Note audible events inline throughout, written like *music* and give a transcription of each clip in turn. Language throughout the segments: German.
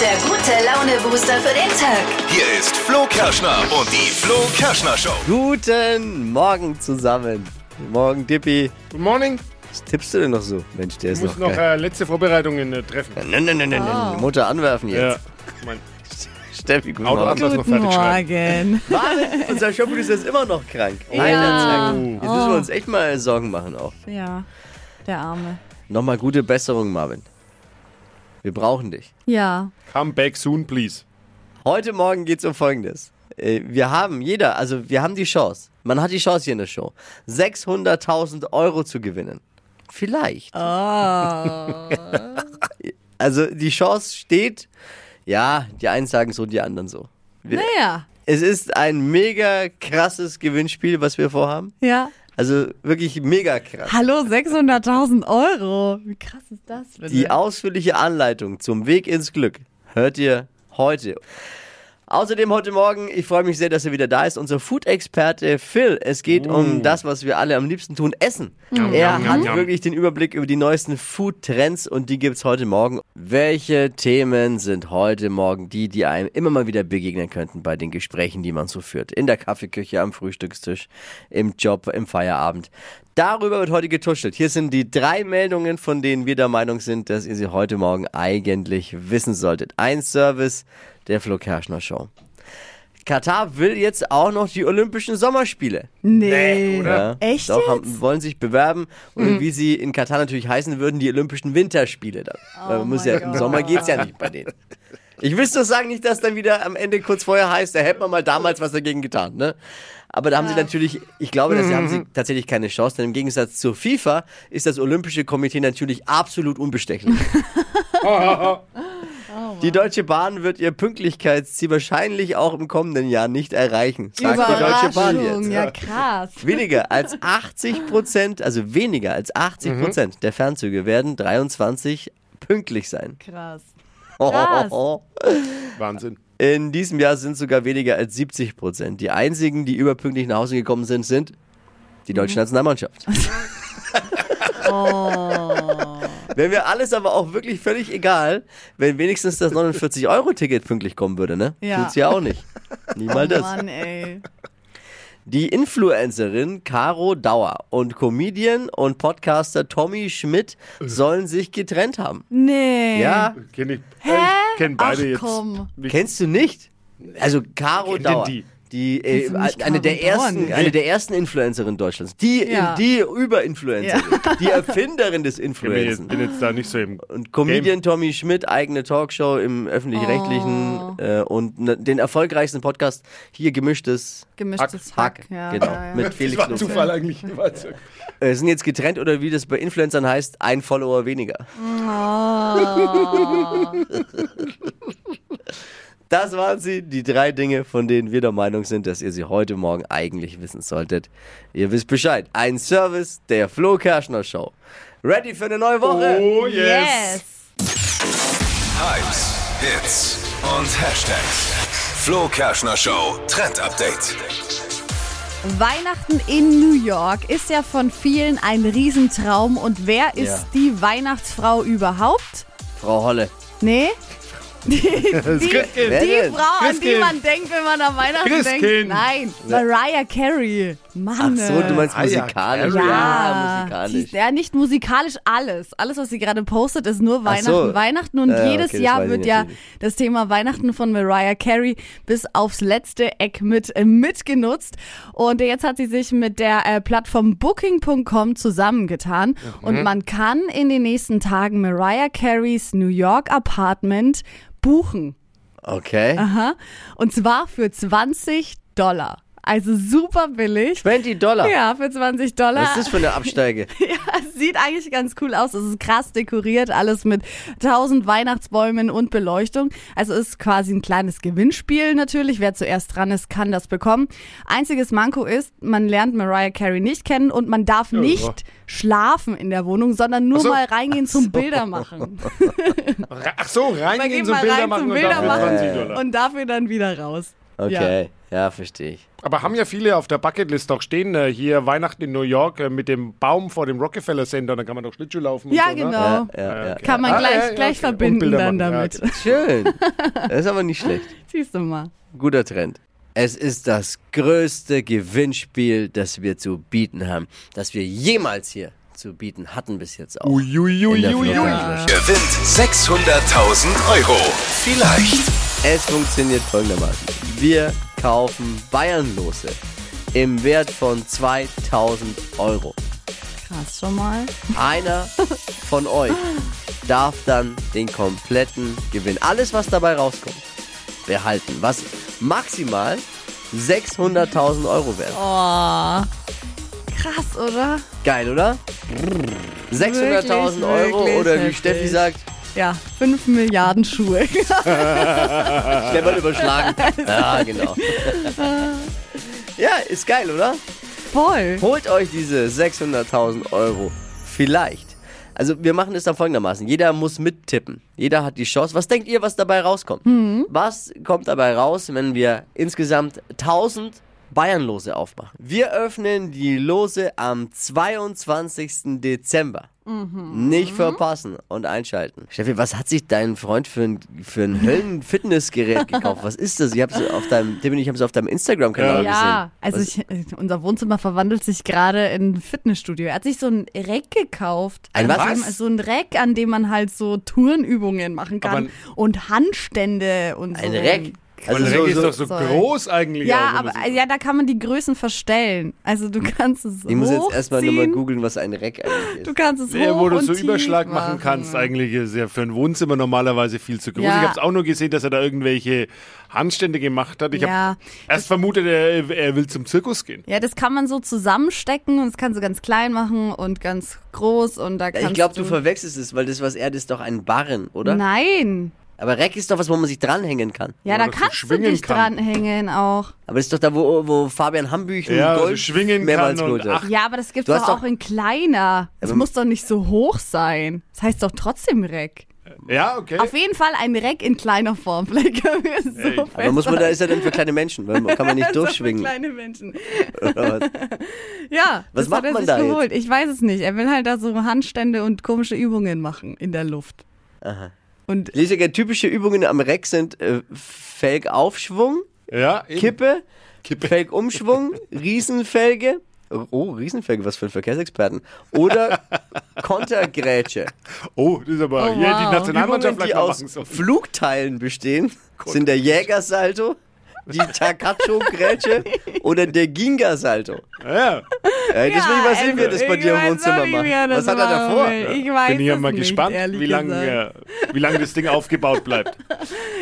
der gute Laune-Booster für den Tag. Hier ist Flo Kerschner und die Flo Kerschner Show. Guten Morgen zusammen. Guten Morgen, Dippi. Good morning. Was tippst du denn noch so? Mensch, der Ich ist muss noch noch äh, letzte Vorbereitungen äh, treffen. Nein, nein, nein, nein, nein. Mutter anwerfen Ja. jetzt. *laughs* Mein Steffi, guten Auto Morgen. noch Guten fertig schreiben. Morgen. *laughs* Marvin, unser Showproducer ist immer noch krank. Einer Zack. Jetzt müssen wir uns echt mal Sorgen machen auch. Ja, der Arme. Nochmal gute Besserung, Marvin. Wir brauchen dich. Ja. Come back soon, please. Heute Morgen geht es um Folgendes. Äh, Wir haben, jeder, also wir haben die Chance. Man hat die Chance hier in der Show, 600.000 Euro zu gewinnen. Vielleicht. *laughs* Also die Chance steht, ja, die einen sagen so, die anderen so. Wir, Naja. Es ist ein mega krasses Gewinnspiel, was wir vorhaben. Ja. Also wirklich mega krass. Hallo, 600.000 Euro. Wie krass ist das bitte? Die ausführliche Anleitung zum Weg ins Glück hört ihr heute. Außerdem heute Morgen, ich freue mich sehr, dass er wieder da ist, unser Food-Experte Phil. Es geht um das, was wir alle am liebsten tun, Essen. Er Mm. Hat wirklich den Überblick über die neuesten Food-Trends und die gibt's heute Morgen. Welche Themen sind heute Morgen die, die einem immer mal wieder begegnen könnten bei den Gesprächen, die man so führt? In der Kaffeeküche, am Frühstückstisch, im Job, im Feierabend. Darüber wird heute getuschelt. Hier sind die drei Meldungen, von denen wir der Meinung sind, dass ihr sie heute Morgen eigentlich wissen solltet. Ein Service der Flo Kerschner Show. Katar will jetzt auch noch die Olympischen Sommerspiele. nee. Ja, Echt Doch, jetzt? haben, wollen sich bewerben und wie sie in Katar natürlich heißen würden, die Olympischen Winterspiele dann. Weil man muss ja, Im. Sommer geht's ja nicht bei denen. Ich will nur sagen, nicht, dass dann wieder am Ende kurz vorher heißt, da hätte man mal damals was dagegen getan, ne? Aber da haben sie natürlich, ich glaube, da haben sie tatsächlich keine Chance, denn im Gegensatz zur FIFA ist das Olympische Komitee natürlich absolut unbestechlich. *laughs* *laughs* Die Deutsche Bahn wird ihr Pünktlichkeitsziel wahrscheinlich auch im kommenden Jahr nicht erreichen, sagt die Deutsche Bahn Überraschung. jetzt. Ja, krass. Weniger als 80 Prozent, also weniger als 80 Prozent der Fernzüge werden 23 pünktlich sein. Krass. *laughs* Krass. Wahnsinn. In diesem Jahr sind sogar weniger als 70 Prozent. Die einzigen, die überpünktlich nach Hause gekommen sind, sind die deutsche Nationalmannschaft. *laughs* Wäre mir alles aber auch wirklich völlig egal, wenn wenigstens das 49-Euro-Ticket pünktlich kommen würde, ne? Ja. Tut's ja auch nicht. Niemals das. Mann, ey. Die Influencerin Caro Dauer und Comedian und Podcaster Tommy Schmidt sollen sich getrennt haben. Nee. Ja, Kenn ich. Hä? Ich kenne beide Ach, jetzt. komm. Wie- kennst du nicht? Also Caro Dauer. die? Die, äh, eine, der ersten, eine der ersten Influencerinnen Deutschlands. Die, Ja. die Überinfluencerin. *laughs* Die Erfinderin des Ich bin Influencen. jetzt, bin jetzt da nicht so im. Und Comedian Tommy Schmidt, eigene Talkshow im öffentlich-rechtlichen Oh. äh, und ne, den erfolgreichsten Podcast hier gemischtes Gemischtes Hack. Hack. Ja, genau, ja, ja. mit Das Felix war Lobrecht. Zufall eigentlich. *laughs* Äh, sind jetzt getrennt oder wie das bei Influencern heißt, ein Follower weniger. Oh. *laughs* Das waren sie, die drei Dinge, von denen wir der Meinung sind, dass ihr sie heute Morgen eigentlich wissen solltet. Ihr wisst Bescheid. Ein Service der Flo Kerschner Show. Ready für eine neue Woche? Oh yes. Hypes, Hits und Hashtags. Flo Kerschner Show Trend Update. Weihnachten in New York ist ja von vielen ein Riesentraum. Und wer ist Ja. die Weihnachtsfrau überhaupt? Frau Holle. Nee? Die, *laughs* die, die? Frau, an die man denkt, wenn man an Weihnachten denkt. Christkind. Nein, Mariah Carey. Ach Mann. so, du meinst Ah, ja, musikalisch? Carrie. ja, musikalisch. Ja, nicht musikalisch alles. Alles, was sie gerade postet, ist nur Ach Weihnachten. so. Weihnachten und Äh, jedes okay, Jahr wird ja natürlich. das Thema Weihnachten von Mariah Carey bis aufs letzte Eck mit äh, mitgenutzt. Und jetzt hat sie sich mit der äh, Plattform Booking.com zusammengetan. Und man kann in den nächsten Tagen Mariah Careys New York Apartment buchen. Okay. Aha. Und zwar für 20 Dollar. Also super billig. 20 Dollar. Ja, für 20 Dollar. Was ist das für eine Absteige? *laughs* Ja, sieht eigentlich ganz cool aus. Es ist krass dekoriert, alles mit tausend Weihnachtsbäumen und Beleuchtung. Also ist quasi ein kleines Gewinnspiel natürlich. Wer zuerst dran ist, kann das bekommen. Einziges Manko ist, man lernt Mariah Carey nicht kennen und man darf nicht schlafen in der Wohnung, sondern nur so. mal reingehen zum Bilder machen. Ach so, reingehen zum Bilder rein machen zum Bilder dafür 20 machen und dafür dann wieder raus. Okay. Ja, verstehe ich. Aber haben ja viele auf der Bucketlist auch stehen, äh, hier Weihnachten in New York äh, mit dem Baum vor dem Rockefeller Center, da kann man doch Schlittschuh laufen Ja, und so, genau. Ne? Ja, ja, ja. Kann man Ah, gleich, ja, ja, gleich okay. Verbinden dann machen, ja, damit. okay. Schön. Das ist aber nicht schlecht. *laughs* Siehst du mal. Guter Trend. Es ist das größte Gewinnspiel, das wir zu bieten haben, das wir jemals hier zu bieten hatten bis jetzt auch. Flughafen. Gewinnt 600.000 Euro. Vielleicht. Es funktioniert folgendermaßen. Wir kaufen Bayernlose im Wert von 2000 Euro. Krass schon mal. Einer von euch darf dann den kompletten Gewinn, alles was dabei rauskommt, behalten. Was maximal 600.000 Euro wert. Oh. Krass, oder? Geil, oder? 600.000 Wirklich, Euro wirklich oder wie heftig. Steffi sagt, Ja, 5 Milliarden Schuhe. *laughs* schnell mal überschlagen. *laughs* Ja, genau. *laughs* ja, ist geil, oder? Voll. Holt euch diese 600.000 Euro. Vielleicht. Also wir machen es dann folgendermaßen. Jeder muss mittippen. Jeder hat die Chance. Was denkt ihr, was dabei rauskommt? Was kommt dabei raus, wenn wir insgesamt 1000 Bayernlose aufmachen? Wir öffnen die Lose am 22. Dezember. Nicht verpassen und einschalten. Steffi, was hat sich dein Freund für ein, für ein Höllen-Fitnessgerät *laughs* gekauft? Was ist das? Ich habe es auf deinem, Tim und ich haben es auf deinem Instagram-Kanal Ja, gesehen. also Was- ich, unser Wohnzimmer verwandelt sich gerade in ein Fitnessstudio. Er hat sich so ein Rack gekauft. Ein was? An dem- So ein Rack, an dem man halt so Turnübungen machen kann. Und Handstände und so. ein Rack. Also Reck so, ist so, doch so Zeug. groß eigentlich. Ja, auch, aber so- ja, da kann man die Größen verstellen. Also du kannst es ich muss jetzt erstmal nochmal googeln, was ein Rack eigentlich ist. Du kannst es Ja, hoch wo du so tief Überschlag machen. machen kannst, eigentlich ist ja für ein Wohnzimmer normalerweise viel zu groß. Ja. Ich habe es auch nur gesehen, dass er da irgendwelche Handstände gemacht hat. Ich Ja. habe erst vermutet, er, er will zum Zirkus gehen. Ja, das kann man so zusammenstecken und das kannst du ganz klein machen und ganz groß und da kannst Ich glaube, du verwechselst es, weil das, was er hat, ist doch ein Barren, oder? Nein. Aber Rack ist doch was, wo man sich dranhängen kann. Ja, Wo da das kannst du dich kann. dranhängen auch. Aber das ist doch da, wo, wo Fabian Hambüchen Ja, Gold schwingen mehrmals kann und ach, Ja, aber das gibt's Du hast doch auch in kleiner. Es Aber- muss doch nicht so hoch sein. Das heißt doch trotzdem Rack. Ja, okay. Auf jeden Fall ein Rack in kleiner Form. *laughs* Vielleicht können wir es so Ey. Aber muss man, da ist er denn für kleine Menschen, weil man kann man nicht *laughs* Also für durchschwingen. kleine Menschen. oder was? *laughs* Ja, Was das macht hat er man sich da jetzt? geholt. Ich weiß es nicht. Er will halt da so Handstände und komische Übungen machen in der Luft. Und gerne, typische Übungen am Rack sind äh, Felgaufschwung, ja, eben. Kippe, Kippe. Felgumschwung, *laughs* Riesenfelge. Oh, Riesenfelge, was für ein Verkehrsexperten. Oder *laughs* Kontergrätsche. Oh, das ist aber Oh, hier wow. die Nationalmannschaft Übungen, die aus. Flugteilen bestehen, sind der Jägersalto, die Takacho-Grätsche *laughs* oder der Ginga-Salto. Ja, Ey, das will ich mal sehen, wie er das bei dir im Wohnzimmer macht. Was hat er davor? Ich weiß bin ich ja mal nicht, gespannt, wie lange äh, wie lang das Ding aufgebaut bleibt. *laughs*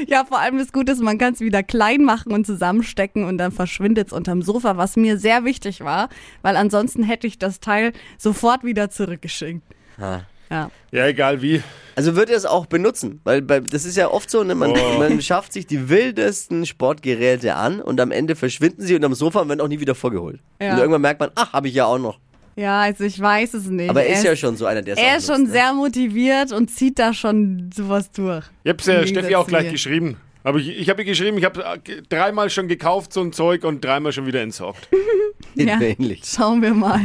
Ja, vor allem das Gute ist, man kann es wieder klein machen und zusammenstecken und dann verschwindet es unterm Sofa, was mir sehr wichtig war, weil ansonsten hätte ich das Teil sofort wieder zurückgeschickt. Ah. Ja. Ja, egal wie. Also wird er es auch benutzen, weil bei, das ist ja oft so, ne? man, Oh. man schafft sich die wildesten Sportgeräte an und am Ende verschwinden sie unterm Sofa und werden auch nie wieder vorgeholt. Ja. Und irgendwann merkt man, ach, habe ich ja auch noch. ja, also ich weiß es nicht. Aber er ist ja schon so einer, der es er ist schon nutzt, ne? sehr motiviert und zieht da schon sowas durch. Ich hab's ja Steffi auch gleich geschrieben. Aber ich, ich habe ihr geschrieben, ich habe dreimal schon gekauft so ein Zeug und dreimal schon wieder entsorgt. *laughs* Ja. ähnlich. Schauen wir mal.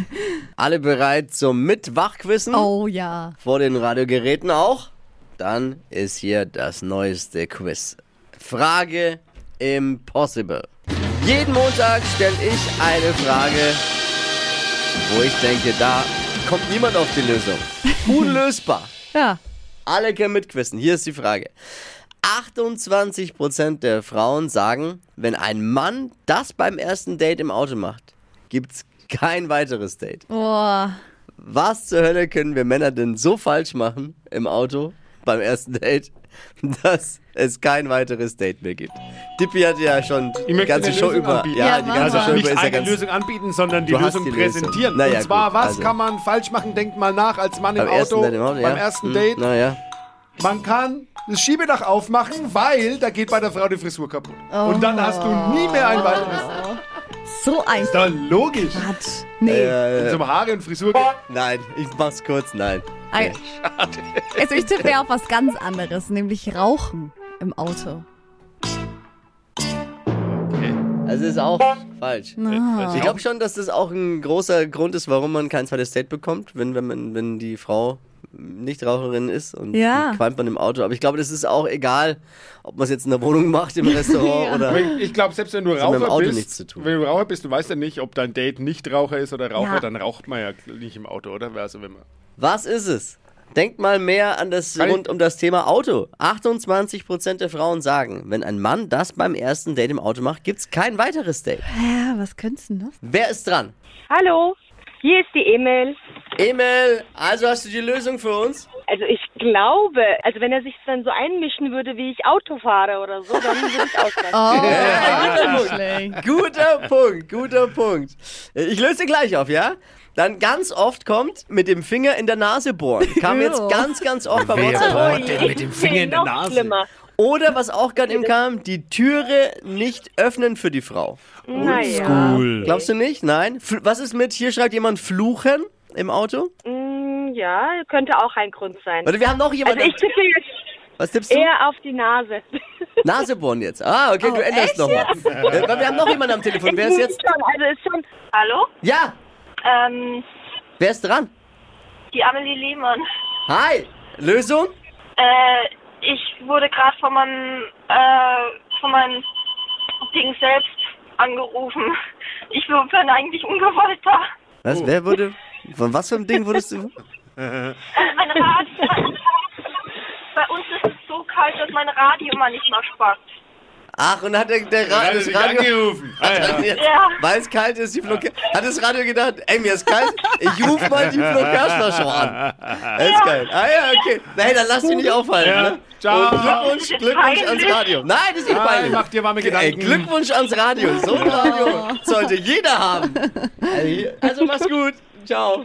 Alle bereit zum Mitwachquissen? Oh ja. Vor den Radiogeräten auch? Dann ist hier das neueste Quiz. Frage Impossible. Jeden Montag stelle ich eine Frage, wo ich denke, da kommt niemand auf die Lösung. *laughs* Unlösbar. Ja. Alle können mitquissen. Hier ist die Frage. 28% der Frauen sagen, wenn ein Mann das beim ersten Date im Auto macht, gibt's kein weiteres Date. Boah. Was zur Hölle können wir Männer denn so falsch machen im Auto beim ersten Date, *laughs* dass es kein weiteres Date mehr gibt? Dippi hat ja schon die ganze Show Lösung über. anbieten. Ja, Ja, die ganze. Show Nicht über ist ja eine ganz. Lösung anbieten, sondern die Lösung die Lösung. präsentieren. Naja, Und zwar, gut, was also. kann man falsch machen? Denkt mal nach als Mann im Beim ersten Auto, Date im Auto, ja. beim ersten Hm, Date. Naja. Man kann das Schiebedach aufmachen, weil da geht bei der Frau die Frisur kaputt. Und dann hast du nie mehr ein weiteres. So ein Ist doch logisch. Quatsch. Nee. Äh, Wenn zum Haare und Frisur nein, ich mach's kurz, nein. Ein- Also ich tippe ja auf was ganz anderes, nämlich Rauchen im Auto. Also ist auch falsch. Ich glaube schon, dass das auch ein großer Grund ist, warum man kein zweites Date bekommt, wenn, wenn, man, wenn die Frau Nichtraucherin ist und Ja. qualmt man im Auto. Aber ich glaube, das ist auch egal, ob man es jetzt in der Wohnung macht, im *laughs* Restaurant oder. Aber ich- Ich glaube, selbst wenn du dem Raucher Auto bist, nichts zu tun. wenn du Raucher bist, du weißt ja nicht, ob dein Date nicht Raucher ist oder Raucher, Ja. dann raucht man ja nicht im Auto, oder? Also wenn man Was ist es? Denkt mal mehr an das Kann ich- rund um das Thema Auto. 28% der Frauen sagen, wenn ein Mann das beim ersten Date im Auto macht, gibt's kein weiteres Date. Ja, was könnte denn das? Wer ist dran? Hallo, hier ist die Emil. Emil, also hast du die Lösung für uns? Also ich glaube, also wenn er sich dann so einmischen würde, wie ich Auto fahre oder so, dann würde ich ausrasten. *laughs* Oh, nicht schlecht. Guter Punkt, guter Punkt. Ich löse gleich auf, ja? Dann ganz oft kommt mit dem Finger in der Nase bohren. Kam jetzt Ja. ganz, ganz oft bei WhatsApp. mit dem Finger in der Noch Nase? Schlimmer. Oder was auch gerade eben kam, die Türe nicht öffnen für die Frau. Naja. Cool. Glaubst du nicht? Nein? F was ist mit, hier schreibt jemand Fluchen im Auto? Mm, ja, könnte auch ein Grund sein. Warte, wir haben noch Also jemanden. ich tippe jetzt was tippst du? eher auf die Nase. *laughs* Nasebohren jetzt. Ah, okay, du änderst nochmal. Äh, weil wir haben noch jemanden am Telefon. Wer ist jetzt? Schon, also ist schon. Hallo? Ja, Ähm, wer ist dran? die Amelie Lehmann. Hi. Lösung? Äh, ich wurde gerade von meinem, äh, von meinem Ding selbst angerufen. Ich bin eigentlich ungewollt da. Was, wer wurde, von was für einem Ding wurdest du? *laughs* Mein Radio, bei uns ist es so kalt, dass mein Radio mal nicht mehr spackt. Ach, und hat der, der Ra das Radio... angerufen. Ah, ja. jetzt, Ja. Weil es kalt ist, die Flo, hat das Radio gedacht, ey, mir ist kalt, ich ruf mal die Kerschner Show an. Das *laughs* ist geil. Ah ja, okay. Nein, dann lass dich nicht aufhalten. Ja. Ne? Ciao. Und Glückwunsch, Glückwunsch ans. Radio. Nein, das ist nicht Ah, peinlich. mach dir warme Ey, Gedanken. Glückwunsch ans Radio. So ein Radio sollte jeder haben. Also mach's gut. Ciao.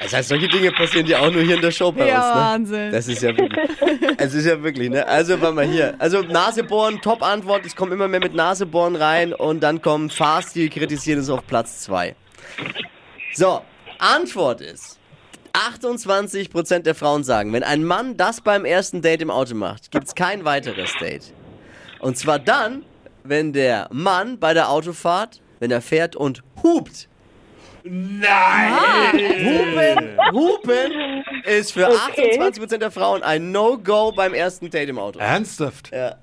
Das heißt, solche Dinge passieren ja auch nur hier in der Show bei Ja, uns. Ne? Wahnsinn. Das ist ja wirklich. Es ist ja wirklich, ne? Also, warte mal hier. Also, Nasebohren, Top-Antwort. Es kommen immer mehr mit Nasebohren rein. Und dann kommen Fahrstil, kritisieren es auf Platz 2. So, Antwort ist: 28% der Frauen sagen, wenn ein Mann das beim ersten Date im Auto macht, gibt's kein weiteres Date. Und zwar dann, wenn der Mann bei der Autofahrt, wenn er fährt und hupt. Nein! Hupen, Hupen ist für Okay. 28% der Frauen ein No-Go beim ersten Date im Auto. Ernsthaft? Ja.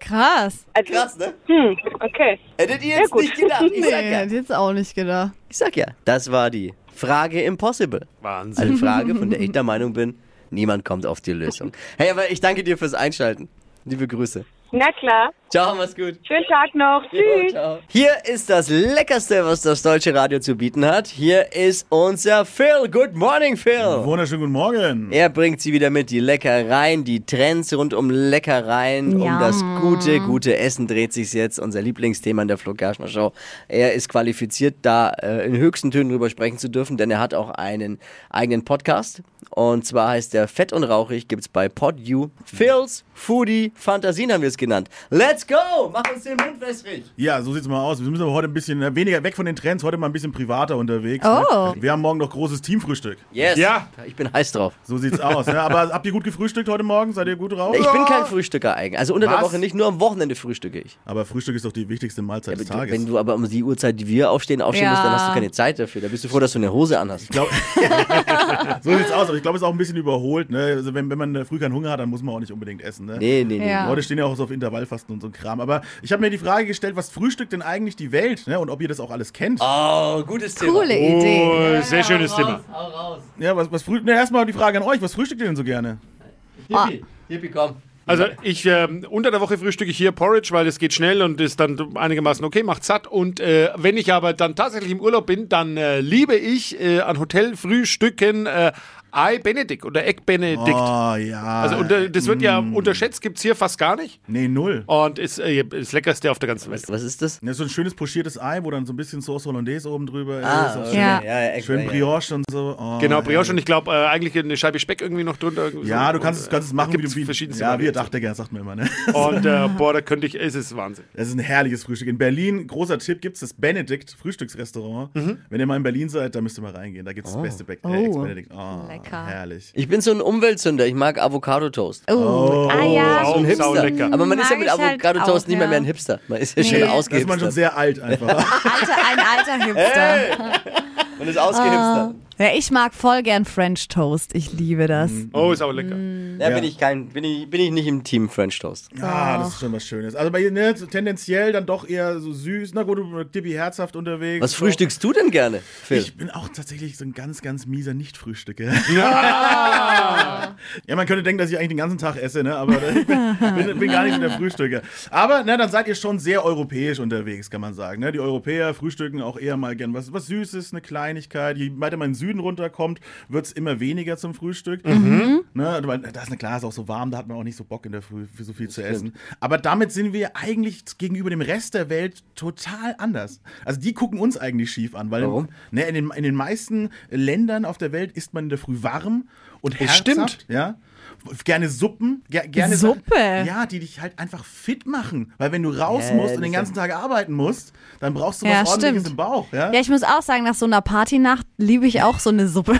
Krass. Also, Krass, ne? hm, okay. Hättet ihr jetzt gut. nicht gedacht. Ich sag Nee, ja. hätte jetzt auch nicht gedacht. Ich sag ja, das war die Frage Impossible. Wahnsinn. Eine Frage, von der ich der Meinung bin, niemand kommt auf die Lösung. *laughs* Hey, aber ich danke dir fürs Einschalten. Liebe Grüße. Na klar. Ciao, mach's gut. Schönen Tag noch. Tschüss. Hier ist das Leckerste, was das deutsche Radio zu bieten hat. Hier ist unser Phil. Good morning, Phil. Wunderschönen guten Morgen. Er bringt sie wieder mit, die Leckereien, die Trends rund um Leckereien, um das gute, gute Essen dreht sich jetzt. Unser Lieblingsthema in der Flo Kerschner Show. Er ist qualifiziert, da äh, in höchsten Tönen drüber sprechen zu dürfen, denn er hat auch einen eigenen Podcast. Und zwar heißt der Fett und Rauchig, gibt's bei PodU. Phil's Foodie Fantasien haben wir es genannt. Let's go! Mach uns den Mund wässrig. Ja, so sieht's mal aus. Wir müssen aber heute ein bisschen äh, weniger weg von den Trends, heute mal ein bisschen privater unterwegs. Oh. Ne? Wir haben morgen noch großes Teamfrühstück. Yes. Ja. Ich bin heiß drauf. So sieht's aus. Ne? Aber habt ihr gut gefrühstückt heute Morgen? Seid ihr gut drauf? Ich bin kein Frühstücker eigentlich. Also unter der Was? Woche nicht, nur am Wochenende frühstücke ich. Aber Frühstück ist doch die wichtigste Mahlzeit des Aber du, Tages. wenn du aber um die Uhrzeit, die wir aufstehen, aufstehen Ja. musst, dann hast du keine Zeit dafür. Da bist du froh, dass du eine Hose anhast. Glaub- *laughs* so sieht's aus, aber ich glaube, es ist auch ein bisschen überholt. Ne? Also wenn, wenn man früh keinen Hunger hat, dann muss man auch nicht unbedingt essen. Ne? Nee, nee, nee. Ja. Leute stehen ja auch so auf Intervallfasten und so ein Kram. Aber ich habe mir die Frage gestellt, was frühstückt denn eigentlich die Welt? Ne? Und ob ihr das auch alles kennt. Oh, gutes Thema. Coole Idee. Oh, sehr schönes Thema. Ja, was, was früh ne, erstmal die Frage an euch, was frühstückt ihr denn so gerne? Hippie, Hippie, komm. Also ich ähm, unter der Woche frühstücke ich hier Porridge, weil es geht schnell und ist dann einigermaßen okay, macht satt. Und äh, wenn ich aber dann tatsächlich im Urlaub bin, dann äh, liebe ich äh, an Hotelfrühstücken äh, Ei Benedict oder Egg Benedict. Oh ja. Also unter, das wird ja mm. unterschätzt, gibt's hier fast gar nicht. Nee, null. Und ist äh, das leckerste auf der ganzen Welt. Was ist das? Ist so ein schönes pochiertes Ei, wo dann so ein bisschen Sauce Hollandaise oben drüber Ah, ist. Ja. ja, ja, Schön Brioche und so. Oh, Genau, Brioche und ich glaube äh, eigentlich eine Scheibe Speck irgendwie noch drunter. Ja, so. du kannst es, kannst es machen, wie du wie, verschiedenste ja, wie ihr Vier Dachdecker, sagt man immer, ne? *laughs* Und äh, boah, da könnte ich, es ist Wahnsinn. Das ist ein herrliches Frühstück. In Berlin, großer Tipp, gibt es das Benedikt Frühstücksrestaurant. Wenn ihr mal in Berlin seid, da müsst ihr mal reingehen. Da gibt es das beste Be äh, Eggs Benedict. Oh, Lecker. Herrlich. Ich bin so ein Umweltsünder. Ich mag Avocado-Toast. Oh, ah ja, Sau, ein Hipster. lecker. Aber man ist ja Mag mit halt Avocado-Toast auch, nicht mehr, ja. mehr ein Hipster. Man ist ja Nee. schon Das Da ist man schon sehr alt einfach. alter, ein alter Hipster. Man ist ausgehipstert. Ja, ich mag voll gern French Toast. Ich liebe das. Oh, ist auch lecker. Da Ja. bin ich kein, bin ich, bin ich nicht im Team French Toast. Ja, das ist schon was Schönes. Also bei ne, so tendenziell dann doch eher so süß. Na gut, du Tippi herzhaft unterwegs. Was frühstückst du denn gerne, Phil? Ich bin auch tatsächlich so ein ganz, ganz mieser Nicht-Frühstücker. *laughs* *laughs* Ja. man könnte denken, dass ich eigentlich den ganzen Tag esse, ne? aber *laughs* ich bin, bin, bin gar nicht so der Frühstücker. Aber ne, dann seid ihr schon sehr europäisch unterwegs, kann man sagen. Ne? Die Europäer frühstücken auch eher mal gern was, was Süßes, eine Kleinigkeit. Je weiter man in den Süden runterkommt, wird es immer weniger zum Frühstück. Ne? weil Das ist eine klar, ist auch so warm, da hat man auch nicht so Bock in der Früh für so viel zu essen. Aber damit sind wir eigentlich gegenüber dem Rest der Welt total anders. Also die gucken uns eigentlich schief an, weil Warum? Ne, in, den, in den meisten Ländern auf der Welt isst man in der Früh warm und herzhaft. stimmt. Ja. Gerne Suppen. Ger gerne Suppe? Sachen, ja, die dich halt einfach fit machen. Weil wenn du raus Ja, musst und das den ganzen Tag arbeiten musst, dann brauchst du Ja, was ordentliches stimmt. im Bauch. Ja? Ja, ich muss auch sagen, nach so einer Partynacht liebe ich auch *laughs* so eine Suppe.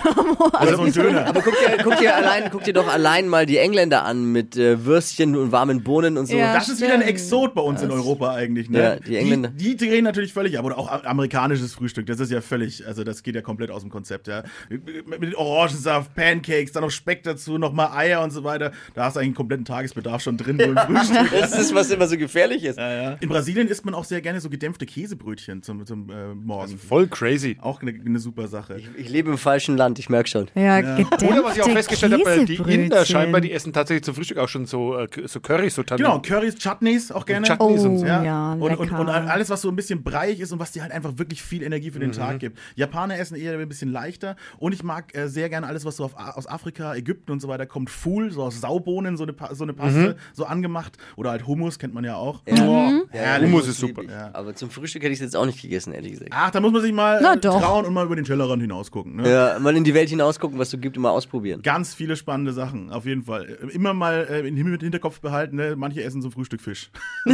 Oder so ein Döner. Aber guck dir, guck, dir allein, guck dir doch allein mal die Engländer an mit äh, Würstchen und warmen Bohnen und so. Ja. Das ist wieder ein. Exot bei uns in Europa eigentlich. Ne? Ja, die Engländer. Die, die drehen natürlich völlig ab. Oder auch amerikanisches Frühstück. Das ist ja völlig, also das geht ja komplett aus dem Konzept. Ja? Mit, mit Orangensaft, Pancakes, dann noch Speck dazu, nochmal Eier und so weiter. Da hast du eigentlich einen kompletten Tagesbedarf schon drin im Frühstück. Das ist, was immer so gefährlich ist. In Brasilien isst man auch sehr gerne so gedämpfte Käsebrötchen zum, zum äh, Morgen. Voll crazy. Auch eine, eine super Sache. Ich lebe im falschen Land, ich merke schon. Ja, gedämpfte Oder was ich auch festgestellt habe, äh, die Inder scheinbar, die essen tatsächlich zum Frühstück auch schon so, äh, so Currys, so Tan- Genau, Currys, Chutneys auch gerne. Chutneys und so. Oh, ja, und, und, lecker. und alles, was so ein bisschen breiig ist und was dir halt einfach wirklich viel Energie für den Mhm. Tag gibt. Japaner essen eher ein bisschen leichter und ich mag äh, sehr gerne alles, was so auf, aus Afrika, Ägypten und so weiter kommt. Fool, so aus Saubohnen, so eine, Pa- so eine Paste, Mhm. so angemacht. Oder halt Hummus, kennt man ja auch. Oh, Herrlich. Hummus ist super. Ja. Aber zum Frühstück hätte ich es jetzt auch nicht gegessen, ehrlich gesagt. Ach, da muss man sich mal äh, trauen und mal über den Tellerrand hinaus gucken. Ne? Ja, mal in die Welt hinausgucken, was du gibt mal ausprobieren. Ganz viele spannende Sachen, auf jeden Fall. Immer mal äh, im Himmel- Hinterkopf behalten, ne? manche essen zum Frühstück Fisch. *laughs*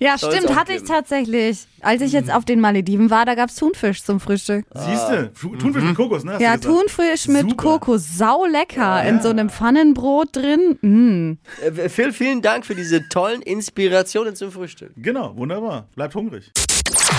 Ja, Soll's stimmt, hatte ich tatsächlich. Als ich jetzt auf den Malediven war, da gab es Thunfisch zum Frühstück. Siehst du? Thunfisch mit Kokos, ne? hast Ja. Thunfisch mit Super. Kokos, sau lecker, in so einem Pfannenbrot drin. Mm. Äh, Phil, vielen Dank für diese tollen Inspirationen zum Frühstück. Genau, wunderbar. Bleibt hungrig.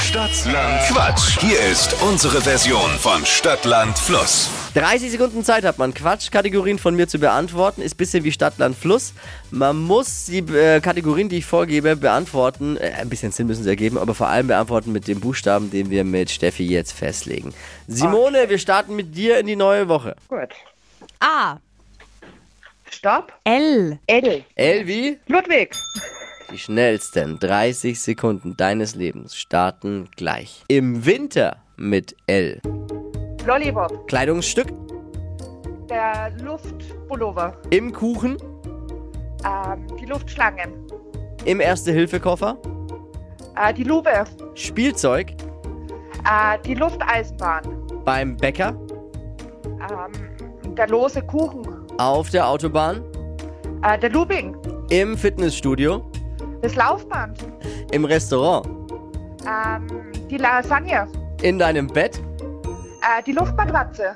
Stadtland Quatsch. Hier ist unsere Version von Stadtland Fluss. 30 Sekunden Zeit hat man, Quatschkategorien von mir zu beantworten. Ist ein bisschen wie Stadt, Land, Fluss. Man muss die äh, Kategorien, die ich vorgebe, beantworten. Äh, ein bisschen Sinn müssen sie ergeben, aber vor allem beantworten mit dem Buchstaben, den wir mit Steffi jetzt festlegen. Simone, wir starten mit dir in die neue Woche. Gut. A, Stopp. L, L. L wie? Ludwig. Die schnellsten 30 Sekunden deines Lebens starten gleich. Im Winter mit L. Lollipop. Kleidungsstück. Der Luftpullover. Im Kuchen. Ähm, die Luftschlangen. Im Erste-Hilfe-Koffer. Äh, die Lupe. Spielzeug. Äh, die Lufteisenbahn. Beim Bäcker. Ähm, der lose Kuchen. Auf der Autobahn. Äh, der Looping. Im Fitnessstudio. Das Laufband. Im Restaurant. Ähm, die Lasagne. In deinem Bett. Äh, die Luftmatratze.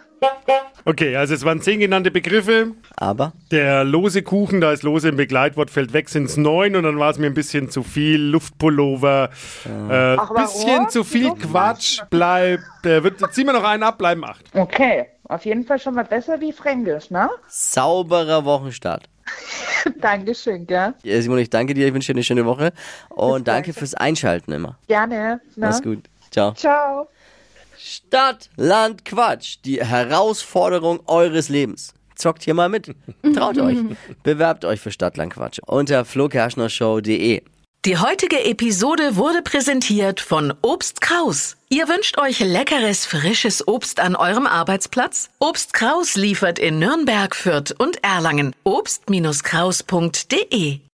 Okay, also es waren zehn genannte Begriffe. Aber Der lose Kuchen, da ist lose im Begleitwort, fällt weg, sind es neun und dann war es mir ein bisschen zu viel. Luftpullover, äh, Ach, bisschen zu viel. Quatsch, bleibt, äh, wird, ziehen wir noch einen ab, bleiben acht. Okay. Auf jeden Fall schon mal besser wie Fränkisch, ne? sauberer Wochenstart. *laughs* Dankeschön, gell? Ja, Simon, ich danke dir, ich wünsche dir eine schöne Woche und danke fürs Einschalten immer. Gerne. Ne? Mach's gut. Ciao. Ciao. Stadt, Land, Quatsch. Die Herausforderung eures Lebens. Zockt hier mal mit. *laughs* Traut euch. Bewerbt euch für Stadt, Land, Quatsch unter flokerschnershow.de. Die heutige Episode wurde präsentiert von Obst Kraus. Ihr wünscht euch leckeres, frisches Obst an eurem Arbeitsplatz? Obst Kraus liefert in Nürnberg, Fürth und Erlangen. Obst-Kraus.de